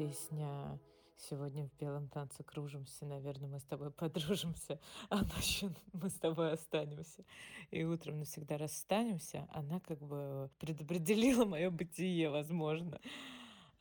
Песня «Сегодня в белом танце кружимся, наверное, мы с тобой подружимся, а ночью мы с тобой останемся, и утром навсегда расстанемся», она как бы предопределила мое бытие, возможно.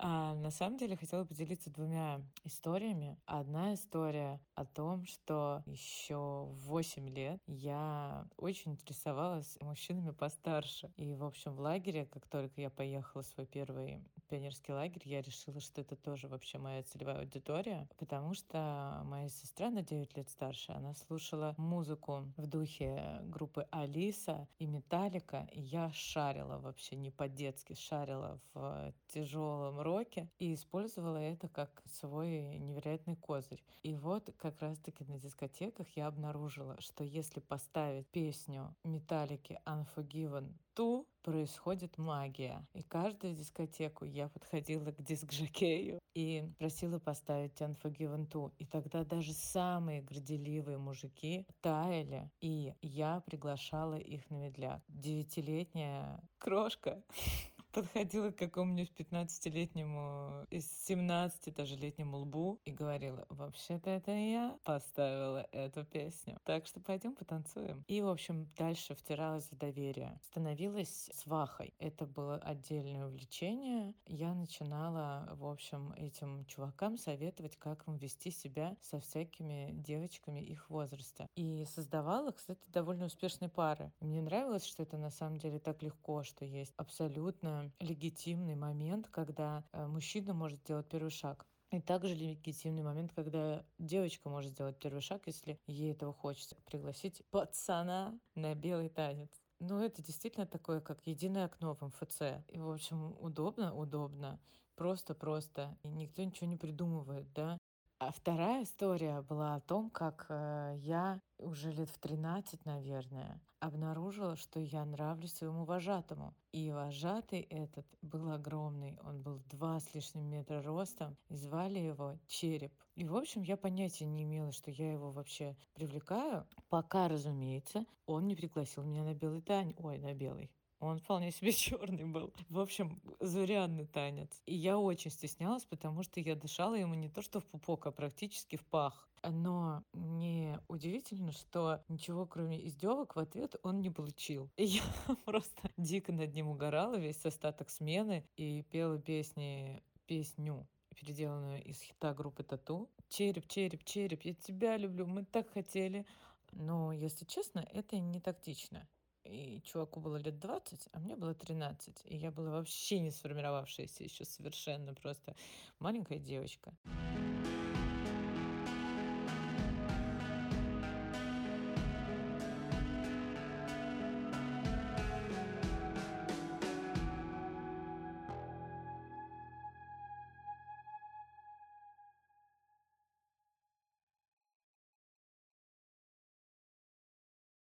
А на самом деле хотела поделиться двумя историями. Одна история о том, что еще в 8 лет я очень интересовалась мужчинами постарше. И, в общем, в лагере, как только я поехала в свой первый пионерский лагерь, я решила, что это тоже вообще моя целевая аудитория, потому что моя сестра на 9 лет старше, она слушала музыку в духе группы Алиса и Металлика, и я шарила вообще не по-детски, шарила в тяжелом роке и использовала это как свой невероятный козырь. И вот как раз-таки на дискотеках я обнаружила, что если поставить песню Металлики Unforgiven ту происходит магия. И каждую дискотеку я подходила к диск-жокею и просила поставить Unforgiven 2. И тогда даже самые горделивые мужики таяли, и я приглашала их на медляк. Девятилетняя крошка подходила к какому-нибудь 15-летнему, из 17 даже летнему лбу и говорила, вообще-то это я поставила эту песню. Так что пойдем потанцуем. И, в общем, дальше втиралась в доверие. Становилась свахой. Это было отдельное увлечение. Я начинала, в общем, этим чувакам советовать, как им вести себя со всякими девочками их возраста. И создавала, кстати, довольно успешные пары. Мне нравилось, что это на самом деле так легко, что есть абсолютно легитимный момент, когда э, мужчина может сделать первый шаг. И также легитимный момент, когда девочка может сделать первый шаг, если ей этого хочется. Пригласить пацана на белый танец. Ну, это действительно такое, как единое окно в МФЦ. И, в общем, удобно, удобно. Просто-просто. И никто ничего не придумывает, да. А вторая история была о том, как э, я уже лет в 13, наверное, обнаружила, что я нравлюсь своему вожатому. И вожатый этот был огромный. Он был два с лишним метра ростом. И звали его Череп. И, в общем, я понятия не имела, что я его вообще привлекаю. Пока, разумеется, он не пригласил меня на белый тань. Ой, на белый. Он вполне себе черный был. В общем, зурянный танец. И я очень стеснялась, потому что я дышала ему не то что в пупок, а практически в пах. Но не удивительно, что ничего кроме издевок в ответ он не получил. И я просто дико над ним угорала весь остаток смены и пела песни, песню переделанную из хита группы Тату. Череп, череп, череп, я тебя люблю, мы так хотели. Но, если честно, это не тактично и чуваку было лет 20, а мне было 13. И я была вообще не сформировавшаяся еще совершенно просто маленькая девочка.